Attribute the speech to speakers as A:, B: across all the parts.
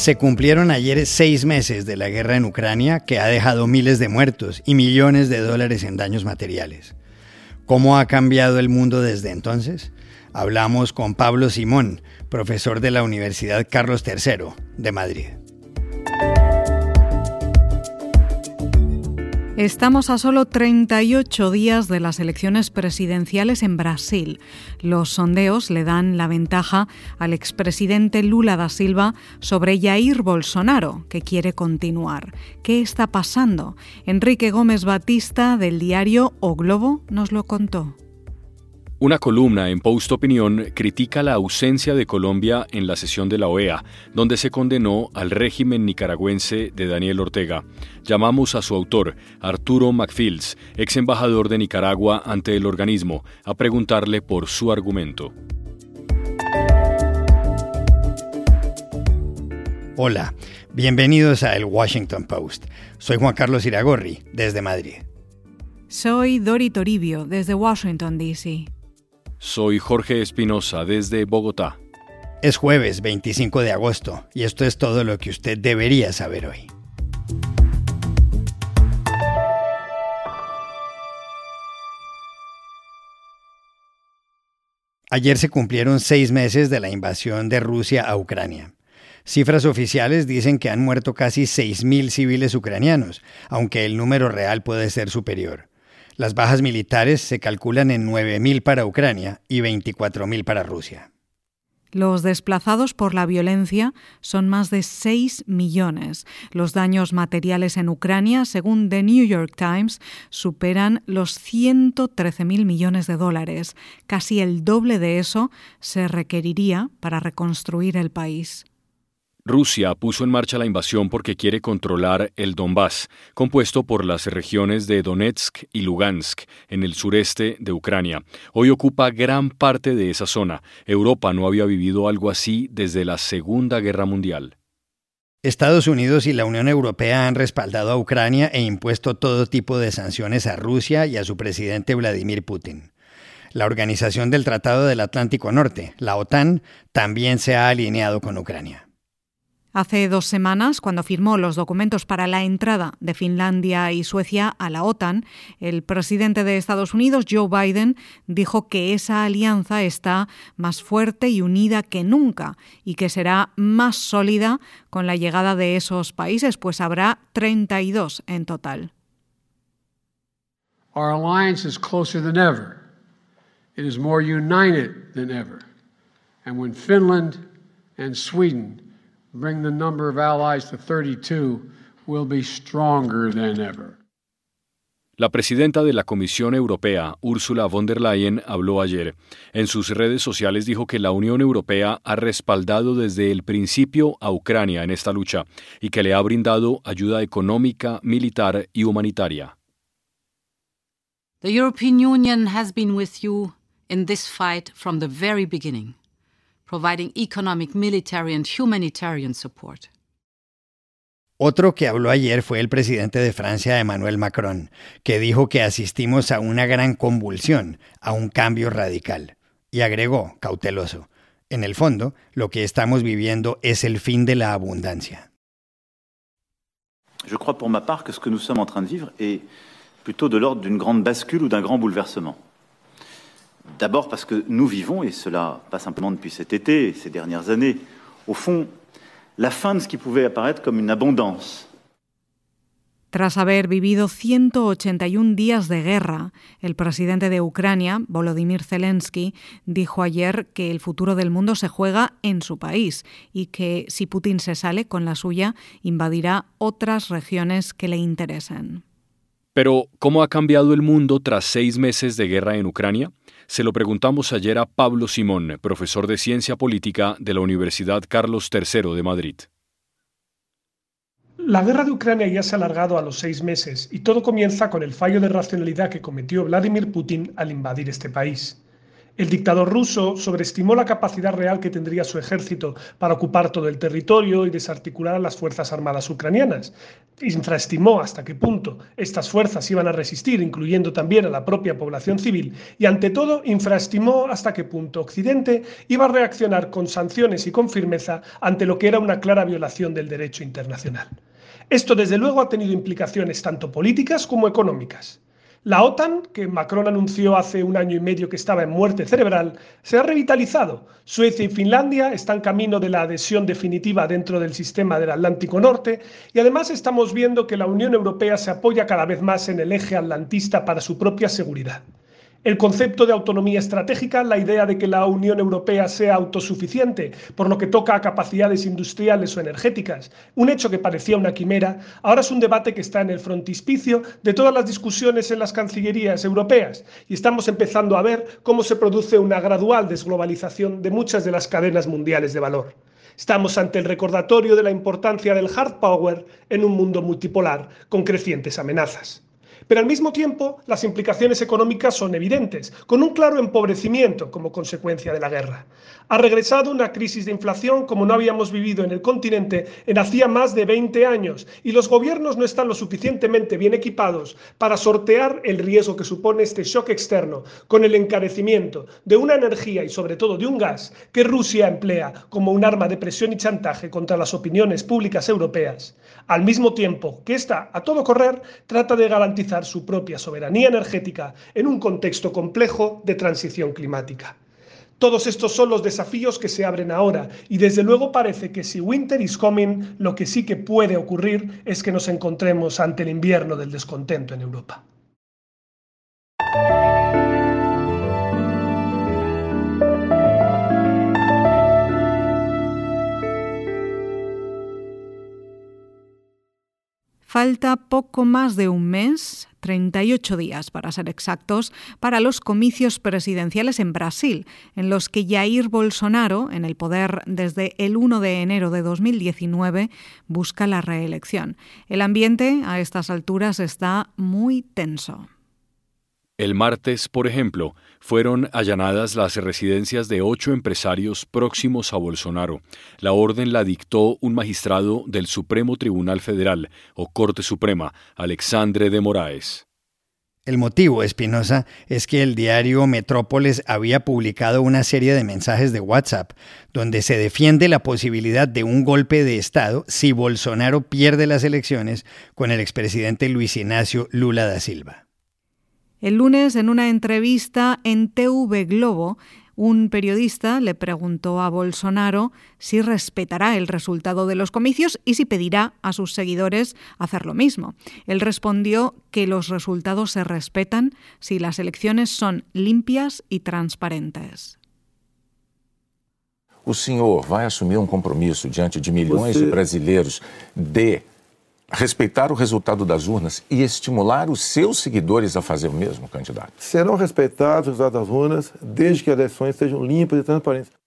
A: Se cumplieron ayer seis meses de la guerra en Ucrania que ha dejado miles de muertos y millones de dólares en daños materiales. ¿Cómo ha cambiado el mundo desde entonces? Hablamos con Pablo Simón, profesor de la Universidad Carlos III de Madrid.
B: Estamos a solo 38 días de las elecciones presidenciales en Brasil. Los sondeos le dan la ventaja al expresidente Lula da Silva sobre Jair Bolsonaro, que quiere continuar. ¿Qué está pasando? Enrique Gómez Batista del diario O Globo nos lo contó.
C: Una columna en Post Opinión critica la ausencia de Colombia en la sesión de la OEA, donde se condenó al régimen nicaragüense de Daniel Ortega. Llamamos a su autor, Arturo McFields, ex embajador de Nicaragua ante el organismo, a preguntarle por su argumento.
A: Hola, bienvenidos a El Washington Post. Soy Juan Carlos Iragorri, desde Madrid.
B: Soy Dori Toribio, desde Washington, D.C.
C: Soy Jorge Espinosa desde Bogotá.
A: Es jueves 25 de agosto y esto es todo lo que usted debería saber hoy. Ayer se cumplieron seis meses de la invasión de Rusia a Ucrania. Cifras oficiales dicen que han muerto casi 6.000 civiles ucranianos, aunque el número real puede ser superior. Las bajas militares se calculan en 9.000 para Ucrania y 24.000 para Rusia.
B: Los desplazados por la violencia son más de 6 millones. Los daños materiales en Ucrania, según The New York Times, superan los 113.000 millones de dólares. Casi el doble de eso se requeriría para reconstruir el país.
C: Rusia puso en marcha la invasión porque quiere controlar el Donbass, compuesto por las regiones de Donetsk y Lugansk, en el sureste de Ucrania. Hoy ocupa gran parte de esa zona. Europa no había vivido algo así desde la Segunda Guerra Mundial.
A: Estados Unidos y la Unión Europea han respaldado a Ucrania e impuesto todo tipo de sanciones a Rusia y a su presidente Vladimir Putin. La Organización del Tratado del Atlántico Norte, la OTAN, también se ha alineado con Ucrania.
B: Hace dos semanas, cuando firmó los documentos para la entrada de Finlandia y Suecia a la OTAN, el presidente de Estados Unidos, Joe Biden, dijo que esa alianza está más fuerte y unida que nunca y que será más sólida con la llegada de esos países, pues habrá 32 en total.
D: Our alliance is closer than ever. It is more united than ever. And when Finland and Sweden bring the number of allies to 32, will be stronger than ever.
C: La presidenta de la Comisión Europea, Ursula von der Leyen, habló ayer. En sus redes sociales dijo que la Unión Europea ha respaldado desde el principio a Ucrania en esta lucha y que le ha brindado ayuda económica, militar y humanitaria.
E: The European Union has been with you in this fight from the very beginning providing economic, military and humanitarian support.
A: Otro que habló ayer fue el presidente de Francia, Emmanuel Macron, que dijo que asistimos a una gran convulsión, a un cambio radical. Y agregó, cauteloso, en el fondo, lo que estamos viviendo es el fin de la abundancia.
F: Je crois pour ma part que ce que nous sommes en train de vivre est plutôt de l'ordre d'une grande bascule ou d'un grand bouleversement. D'abord parce que nous vivons, et cela pas simplement depuis cet été, ces dernières années, au fond, la fin de ce qui pouvait apparaître comme une abondance.
B: Tras haber vivido 181 días de guerra, el presidente de Ucrania, Volodymyr Zelensky, dijo ayer que el futuro del mundo se juega en su país y que si Putin se sale con la suya, invadirá otras regiones que le interesen.
C: Pero, ¿cómo ha cambiado el mundo tras seis meses de guerra en Ucrania? Se lo preguntamos ayer a Pablo Simón, profesor de Ciencia Política de la Universidad Carlos III de Madrid.
G: La guerra de Ucrania ya se ha alargado a los seis meses y todo comienza con el fallo de racionalidad que cometió Vladimir Putin al invadir este país. El dictador ruso sobreestimó la capacidad real que tendría su ejército para ocupar todo el territorio y desarticular a las Fuerzas Armadas ucranianas. Infraestimó hasta qué punto estas fuerzas iban a resistir, incluyendo también a la propia población civil, y ante todo infraestimó hasta qué punto Occidente iba a reaccionar con sanciones y con firmeza ante lo que era una clara violación del derecho internacional. Esto desde luego ha tenido implicaciones tanto políticas como económicas. La OTAN, que Macron anunció hace un año y medio que estaba en muerte cerebral, se ha revitalizado. Suecia y Finlandia están camino de la adhesión definitiva dentro del sistema del Atlántico Norte y además estamos viendo que la Unión Europea se apoya cada vez más en el eje atlantista para su propia seguridad. El concepto de autonomía estratégica, la idea de que la Unión Europea sea autosuficiente por lo que toca a capacidades industriales o energéticas, un hecho que parecía una quimera, ahora es un debate que está en el frontispicio de todas las discusiones en las cancillerías europeas y estamos empezando a ver cómo se produce una gradual desglobalización de muchas de las cadenas mundiales de valor. Estamos ante el recordatorio de la importancia del hard power en un mundo multipolar con crecientes amenazas. Pero al mismo tiempo, las implicaciones económicas son evidentes, con un claro empobrecimiento como consecuencia de la guerra. Ha regresado una crisis de inflación como no habíamos vivido en el continente en hacía más de 20 años y los gobiernos no están lo suficientemente bien equipados para sortear el riesgo que supone este shock externo con el encarecimiento de una energía y sobre todo de un gas que Rusia emplea como un arma de presión y chantaje contra las opiniones públicas europeas, al mismo tiempo que ésta, a todo correr, trata de garantizar su propia soberanía energética en un contexto complejo de transición climática. Todos estos son los desafíos que se abren ahora y desde luego parece que si winter is coming, lo que sí que puede ocurrir es que nos encontremos ante el invierno del descontento en Europa.
B: Falta poco más de un mes 38 días para ser exactos, para los comicios presidenciales en Brasil, en los que Jair Bolsonaro, en el poder desde el 1 de enero de 2019, busca la reelección. El ambiente a estas alturas está muy tenso.
C: El martes, por ejemplo, fueron allanadas las residencias de ocho empresarios próximos a Bolsonaro. La orden la dictó un magistrado del Supremo Tribunal Federal o Corte Suprema, Alexandre de Moraes.
A: El motivo, Espinosa, es que el diario Metrópolis había publicado una serie de mensajes de WhatsApp donde se defiende la posibilidad de un golpe de Estado si Bolsonaro pierde las elecciones con el expresidente Luis Ignacio Lula da Silva.
B: El lunes, en una entrevista en TV Globo, un periodista le preguntó a Bolsonaro si respetará el resultado de los comicios y si pedirá a sus seguidores hacer lo mismo. Él respondió que los resultados se respetan si las elecciones son limpias y transparentes.
H: O senhor vai assumir um compromisso diante de milhões de brasileiros de respeitar o resultado das urnas e estimular os seus seguidores a fazer o mesmo, candidato?
I: Serão respeitados os resultados das urnas desde que as eleições sejam limpas e transparentes.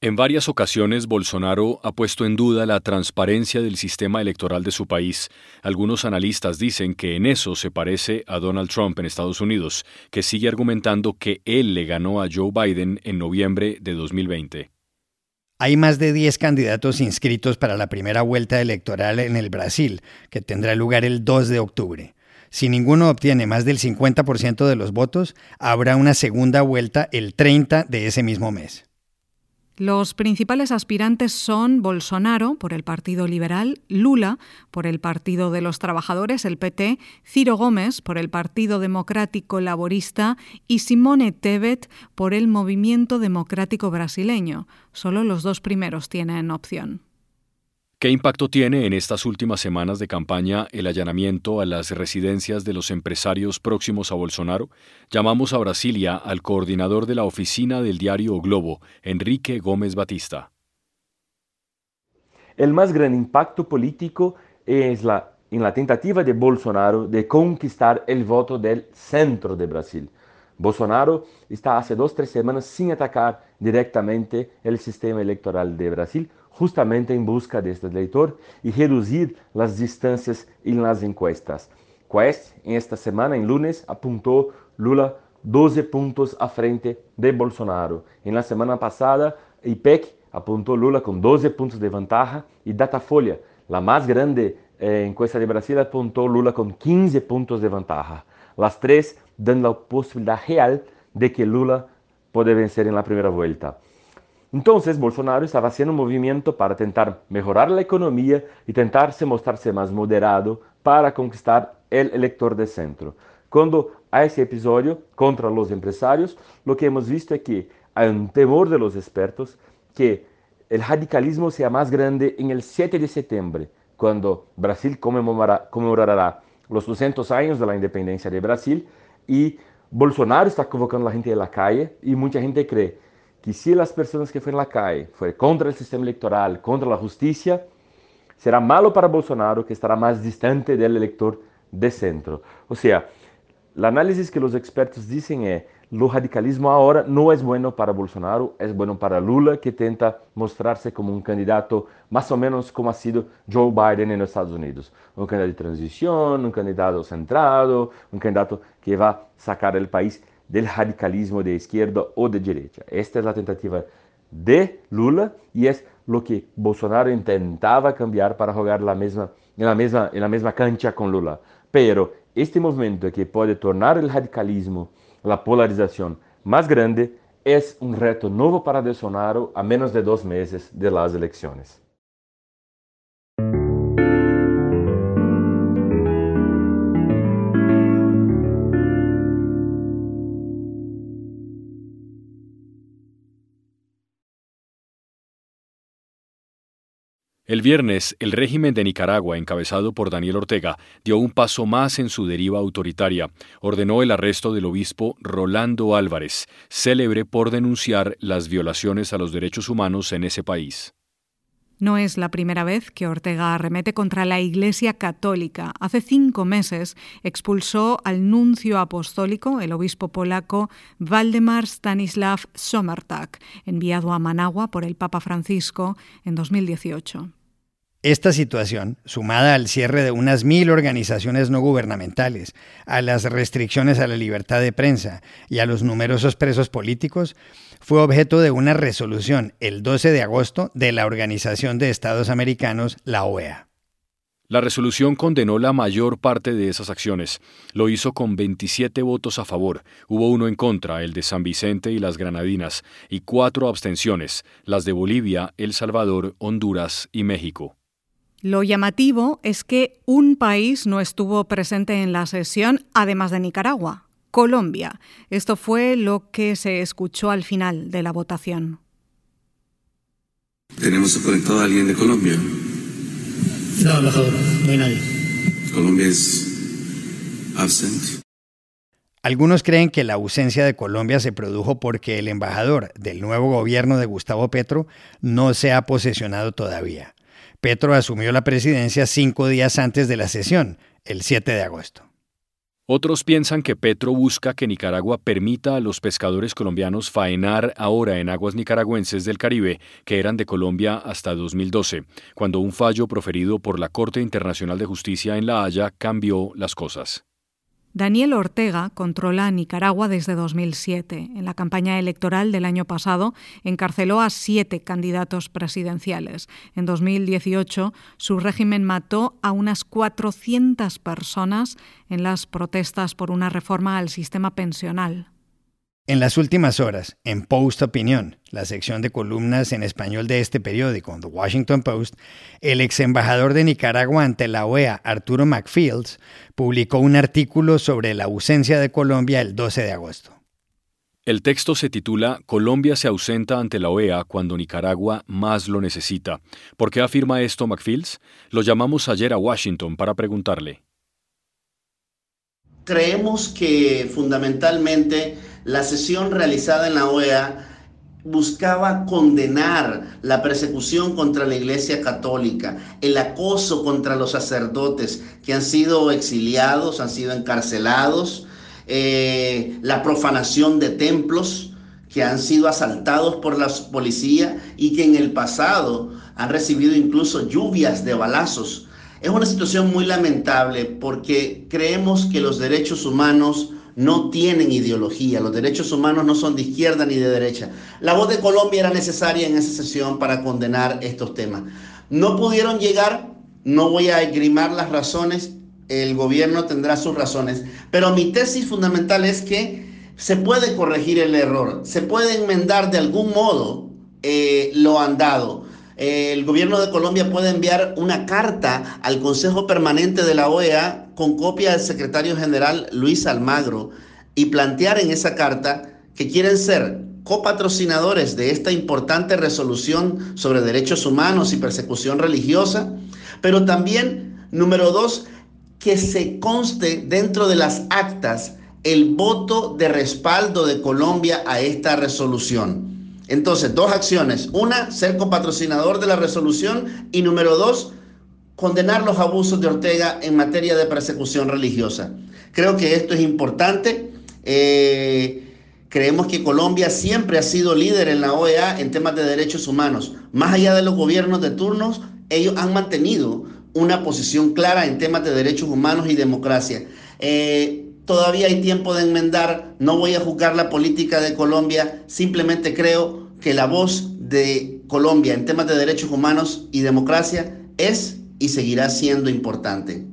C: En varias ocasiones, Bolsonaro ha puesto en duda la transparencia del sistema electoral de su país. Algunos analistas dicen que en eso se parece a Donald Trump en Estados Unidos, que sigue argumentando que él le ganó a Joe Biden en noviembre de 2020.
A: Hay más de 10 candidatos inscritos para la primera vuelta electoral en el Brasil, que tendrá lugar el 2 de octubre. Si ninguno obtiene más del 50% de los votos, habrá una segunda vuelta el 30 de ese mismo mes.
B: Los principales aspirantes son Bolsonaro por el Partido Liberal, Lula por el Partido de los Trabajadores, el PT, Ciro Gómez por el Partido Democrático Laborista y Simone Tebet por el Movimiento Democrático Brasileño. Solo los dos primeros tienen opción.
C: ¿Qué impacto tiene en estas últimas semanas de campaña el allanamiento a las residencias de los empresarios próximos a Bolsonaro? Llamamos a Brasilia al coordinador de la oficina del diario Globo, Enrique Gómez Batista.
J: El más gran impacto político es la, en la tentativa de Bolsonaro de conquistar el voto del centro de Brasil. Bolsonaro está hace dos o tres semanas sin atacar directamente el sistema electoral de Brasil, justamente em busca deste eleitor e reduzir as distâncias nas encuestas. Quest, em esta semana, em lunes, apontou Lula 12 puntos a frente de Bolsonaro. En la semana pasada, IPEC apuntó Lula con 12 puntos de ventaja y Datafolha, la más grande eh, encuesta de Brasil, apuntó Lula con 15 puntos de ventaja. Las tres dan la posibilidad real de que Lula puede vencer en la primera vuelta. Entonces Bolsonaro estaba haciendo un movimiento para intentar mejorar la economía y tentarse mostrarse más moderado para conquistar el elector de centro. Cuando a ese episodio contra los empresarios, lo que hemos visto es que hay un temor de los expertos que el radicalismo sea más grande en el 7 de septiembre, cuando Brasil conmemorará, los 200 años de la independencia de Brasil y Bolsonaro está convocando a la gente de la calle y mucha gente cree que si las personas que fueron a la calle fue contra el sistema electoral, contra la justicia, será malo para Bolsonaro que estará más distante del elector de centro. O sea, el análisis que los expertos dicen es o radicalismo agora não é bueno para Bolsonaro, é bueno para Lula, que tenta mostrar-se como um candidato mais ou menos como ha sido Joe Biden nos Estados Unidos. Um candidato de transição, um candidato centrado, um candidato que vai sacar o país do radicalismo de esquerda ou de direita. Esta é a tentativa de Lula e é o que Bolsonaro tentava cambiar para jogar na mesma, na mesma, na mesma cancha com Lula. Pero este movimento que pode tornar o radicalismo la polarización más grande es un reto nuevo para Bolsonaro a menos de dos meses de las elecciones.
C: El viernes, el régimen de Nicaragua, encabezado por Daniel Ortega, dio un paso más en su deriva autoritaria. Ordenó el arresto del obispo Rolando Álvarez, célebre por denunciar las violaciones a los derechos humanos en ese país.
B: No es la primera vez que Ortega arremete contra la Iglesia Católica. Hace cinco meses expulsó al nuncio apostólico, el obispo polaco Waldemar Stanislav Somertak, enviado a Managua por el Papa Francisco en 2018.
A: Esta situación, sumada al cierre de unas mil organizaciones no gubernamentales, a las restricciones a la libertad de prensa y a los numerosos presos políticos, fue objeto de una resolución el 12 de agosto de la Organización de Estados Americanos, la OEA.
C: La resolución condenó la mayor parte de esas acciones. Lo hizo con 27 votos a favor, hubo uno en contra, el de San Vicente y las Granadinas, y cuatro abstenciones, las de Bolivia, El Salvador, Honduras y México.
B: Lo llamativo es que un país no estuvo presente en la sesión, además de Nicaragua, Colombia. Esto fue lo que se escuchó al final de la votación.
K: ¿Tenemos conectado a alguien de Colombia?
L: No, mejor, no hay nadie.
K: Colombia es absent.
A: Algunos creen que la ausencia de Colombia se produjo porque el embajador del nuevo gobierno de Gustavo Petro no se ha posesionado todavía. Petro asumió la presidencia cinco días antes de la sesión, el 7 de agosto.
C: Otros piensan que Petro busca que Nicaragua permita a los pescadores colombianos faenar ahora en aguas nicaragüenses del Caribe, que eran de Colombia hasta 2012, cuando un fallo proferido por la Corte Internacional de Justicia en La Haya cambió las cosas.
B: Daniel Ortega controla Nicaragua desde 2007. En la campaña electoral del año pasado encarceló a siete candidatos presidenciales. En 2018 su régimen mató a unas 400 personas en las protestas por una reforma al sistema pensional.
A: En las últimas horas, en Post Opinión, la sección de columnas en español de este periódico, The Washington Post, el ex embajador de Nicaragua ante la OEA, Arturo McFields, publicó un artículo sobre la ausencia de Colombia el 12 de agosto.
C: El texto se titula Colombia se ausenta ante la OEA cuando Nicaragua más lo necesita. ¿Por qué afirma esto McFields? Lo llamamos ayer a Washington para preguntarle.
M: Creemos que fundamentalmente la sesión realizada en la OEA buscaba condenar la persecución contra la Iglesia Católica, el acoso contra los sacerdotes que han sido exiliados, han sido encarcelados, eh, la profanación de templos que han sido asaltados por la policía y que en el pasado han recibido incluso lluvias de balazos. Es una situación muy lamentable porque creemos que los derechos humanos no tienen ideología. Los derechos humanos no son de izquierda ni de derecha. La voz de Colombia era necesaria en esa sesión para condenar estos temas. No pudieron llegar, no voy a esgrimar las razones, el gobierno tendrá sus razones, pero mi tesis fundamental es que se puede corregir el error, se puede enmendar de algún modo eh, lo andado. El gobierno de Colombia puede enviar una carta al Consejo Permanente de la OEA con copia del secretario general Luis Almagro y plantear en esa carta que quieren ser copatrocinadores de esta importante resolución sobre derechos humanos y persecución religiosa, pero también, número dos, que se conste dentro de las actas el voto de respaldo de Colombia a esta resolución. Entonces, dos acciones. Una, ser copatrocinador de la resolución y número dos, condenar los abusos de Ortega en materia de persecución religiosa. Creo que esto es importante. Eh, creemos que Colombia siempre ha sido líder en la OEA en temas de derechos humanos. Más allá de los gobiernos de turnos, ellos han mantenido una posición clara en temas de derechos humanos y democracia. Eh, todavía hay tiempo de enmendar, no voy a juzgar la política de Colombia, simplemente creo que la voz de Colombia en temas de derechos humanos y democracia es y seguirá siendo importante.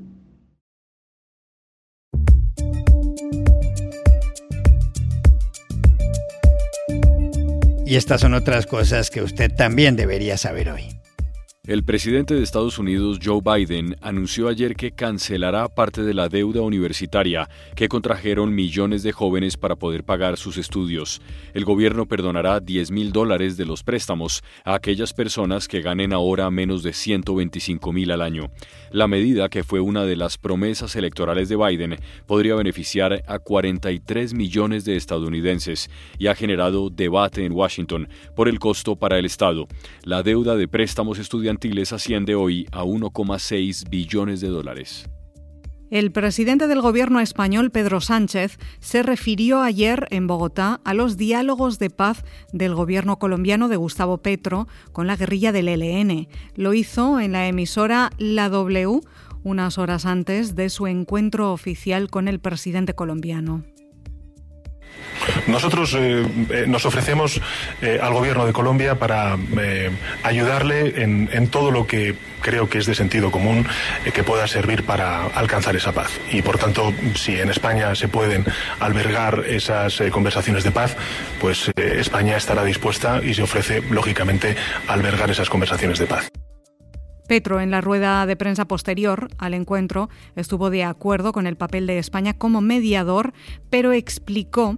A: Y estas son otras cosas que usted también debería saber hoy.
C: El presidente de Estados Unidos, Joe Biden, anunció ayer que cancelará parte de la deuda universitaria que contrajeron millones de jóvenes para poder pagar sus estudios. El gobierno perdonará 10 mil dólares de los préstamos a aquellas personas que ganen ahora menos de 125 mil al año. La medida, que fue una de las promesas electorales de Biden, podría beneficiar a 43 millones de estadounidenses y ha generado debate en Washington por el costo para el Estado. La deuda de préstamos estudiantiles asciende hoy a 1,6 billones de dólares.
B: El presidente del gobierno español, Pedro Sánchez, se refirió ayer en Bogotá a los diálogos de paz del gobierno colombiano de Gustavo Petro con la guerrilla del ELN. Lo hizo en la emisora La W unas horas antes de su encuentro oficial con el presidente colombiano.
N: Nosotros eh, eh, nos ofrecemos eh, al Gobierno de Colombia para ayudarle en, todo lo que creo que es de sentido común que pueda servir para alcanzar esa paz. Y por tanto, si en España se pueden albergar esas conversaciones de paz, pues España estará dispuesta y se ofrece, lógicamente, albergar esas conversaciones de paz.
B: Petro, en la rueda de prensa posterior al encuentro, estuvo de acuerdo con el papel de España como mediador, pero explicó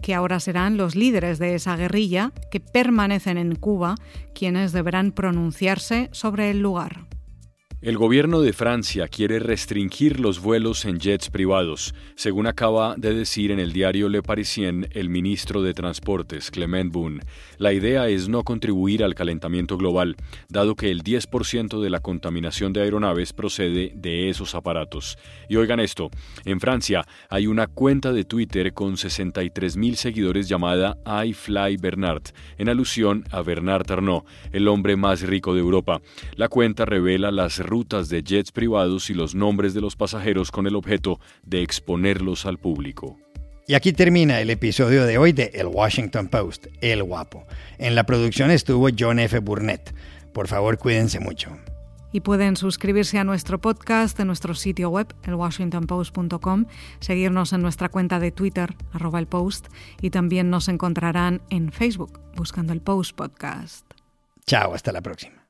B: que ahora serán los líderes de esa guerrilla que permanecen en Cuba quienes deberán pronunciarse sobre el lugar.
C: El gobierno de Francia quiere restringir los vuelos en jets privados, según acaba de decir en el diario Le Parisien el ministro de Transportes, Clement Boone. La idea es no contribuir al calentamiento global, dado que el 10% de la contaminación de aeronaves procede de esos aparatos. Y oigan esto, en Francia hay una cuenta de Twitter con 63.000 seguidores llamada iFly Bernard, en alusión a Bernard Arnault, el hombre más rico de Europa. La cuenta revela las rutas de jets privados y los nombres de los pasajeros con el objeto de exponerlos al público.
A: Y aquí termina el episodio de hoy de El Washington Post, El Guapo. En la producción estuvo John F. Burnett. Por favor, cuídense mucho.
B: Y pueden suscribirse a nuestro podcast en nuestro sitio web, elwashingtonpost.com, seguirnos en nuestra cuenta de Twitter, arroba el post, y también nos encontrarán en Facebook, buscando el Post Podcast.
A: Chao, hasta la próxima.